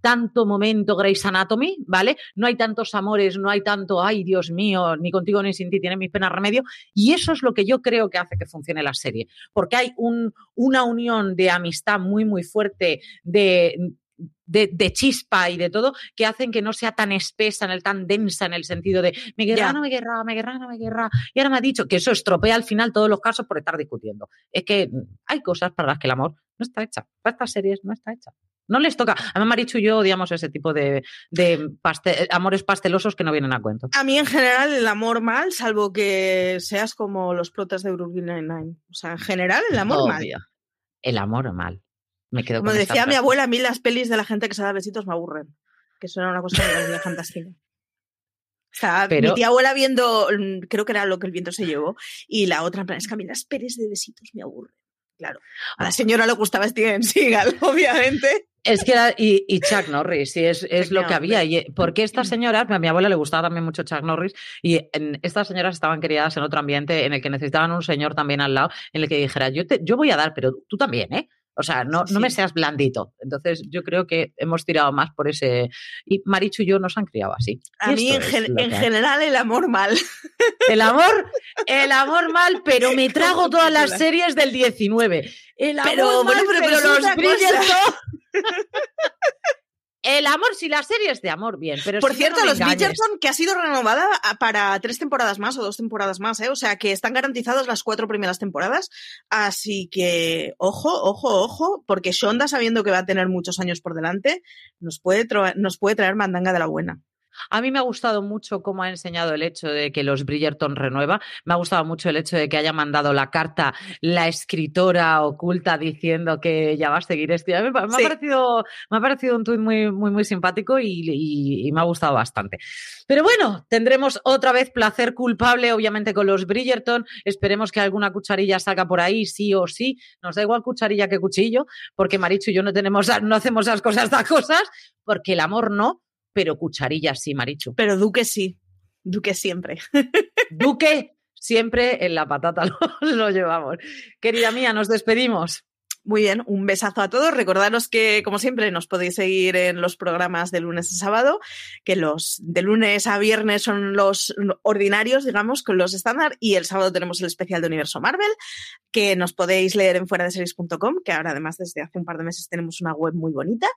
tanto momento Grey's Anatomy, ¿vale? No hay tantos amores, no hay tanto, ay, Dios mío, ni contigo ni sin ti, tiene mis penas remedio. Y eso es lo que yo creo que hace que funcione la serie, porque hay un, una unión de amistad muy, muy fuerte, de, de, chispa y de todo, que hacen que no sea tan espesa, en el, tan densa en el sentido de me guerra, no me guerra, me guerra, no me guerra. Y ahora me ha dicho que eso estropea al final todos los casos por estar discutiendo. Es que hay cosas para las que el amor no está hecha. Para estas series no está hecha. No les toca. A mí Marichu y yo odiamos ese tipo de, amores pastelosos que no vienen a cuento. A mí en general el amor mal, salvo que seas como los protas de Brooklyn Nine-Nine. O sea, en general el amor mal. El amor mal. Me quedo Como decía mi abuela, a mí las pelis de la gente que se da besitos me aburren. Que eso era una cosa de fantástica. O sea, mi tía abuela viendo, mm, creo que era lo que el viento se llevó, y la otra, en plan, es que a mí las pelis de besitos me aburren. Claro. A la señora le gustaba Steven Seagal, obviamente. Es que era, y, Chuck Norris, y es, es lo que había. Y, porque estas señoras, a mi abuela le gustaba también mucho Chuck Norris, y estas señoras estaban criadas en otro ambiente en el que necesitaban un señor también al lado, en el que dijera, yo, te, yo voy a dar, pero tú también, ¿eh? O sea, no, no me seas blandito. Entonces, yo creo que hemos tirado más por ese. Y Marichu y yo nos han criado así. A mí, en, general, el amor mal. El amor, el amor mal, pero me trago todas las series del 19. El amor pero, mal, bueno, pero, los Bridgerton. El amor, si la serie es de amor, bien. Pero Por cierto, los Bridgerton, que ha sido renovada para tres temporadas más o dos temporadas más, ¿eh? O sea, que están garantizadas las cuatro primeras temporadas. Así que, ojo, ojo, ojo, porque Shonda, sabiendo que va a tener muchos años por delante, nos puede, nos puede traer mandanga de la buena. A mí me ha gustado mucho cómo ha enseñado el hecho de que los Bridgerton renueva. Me ha gustado mucho el hecho de que haya mandado la carta la escritora oculta diciendo que ya va a seguir esto. Me, ha, parecido, me ha parecido un tuit muy, muy, muy simpático y, me ha gustado bastante. Pero bueno, tendremos otra vez placer culpable, obviamente, con los Bridgerton. Esperemos que alguna cucharilla salga por ahí, sí o sí. Nos da igual cucharilla que cuchillo, porque Maricho y yo no tenemos, no hacemos esas cosas, estas cosas, porque el amor no pero cucharilla sí, Marichu. Pero Duque sí. Duque siempre. Duque siempre en la patata lo, llevamos. Querida mía, nos despedimos. Muy bien, un besazo a todos. Recordaros que, como siempre, nos podéis seguir en los programas de lunes a sábado, que los de lunes a viernes son los ordinarios, digamos, con los estándar, y el sábado tenemos el especial de Universo Marvel, que nos podéis leer en fuera series.com, que ahora además desde hace un par de meses tenemos una web muy bonita,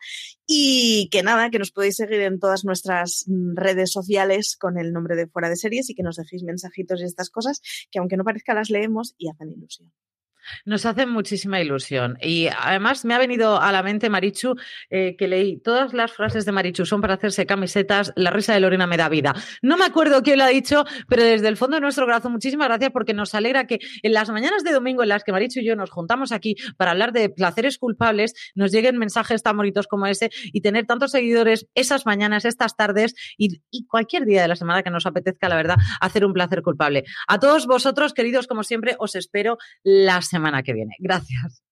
y que nada, que nos podéis seguir en todas nuestras redes sociales con el nombre de fuera de series y que nos dejéis mensajitos y estas cosas, que aunque no parezca las leemos y hacen ilusión. Nos hace muchísima ilusión. Y además me ha venido a la mente, Marichu, eh, que leí todas las frases de Marichu son para hacerse camisetas. La risa de Lorena me da vida. No me acuerdo quién lo ha dicho, pero desde el fondo de nuestro corazón, muchísimas gracias porque nos alegra que en las mañanas de domingo en las que Marichu y yo nos juntamos aquí para hablar de placeres culpables, nos lleguen mensajes tan bonitos como ese y tener tantos seguidores esas mañanas, estas tardes y, y cualquier día de la semana que nos apetezca, la verdad, hacer un placer culpable. A todos vosotros, queridos, como siempre, os espero las semana que viene. Gracias.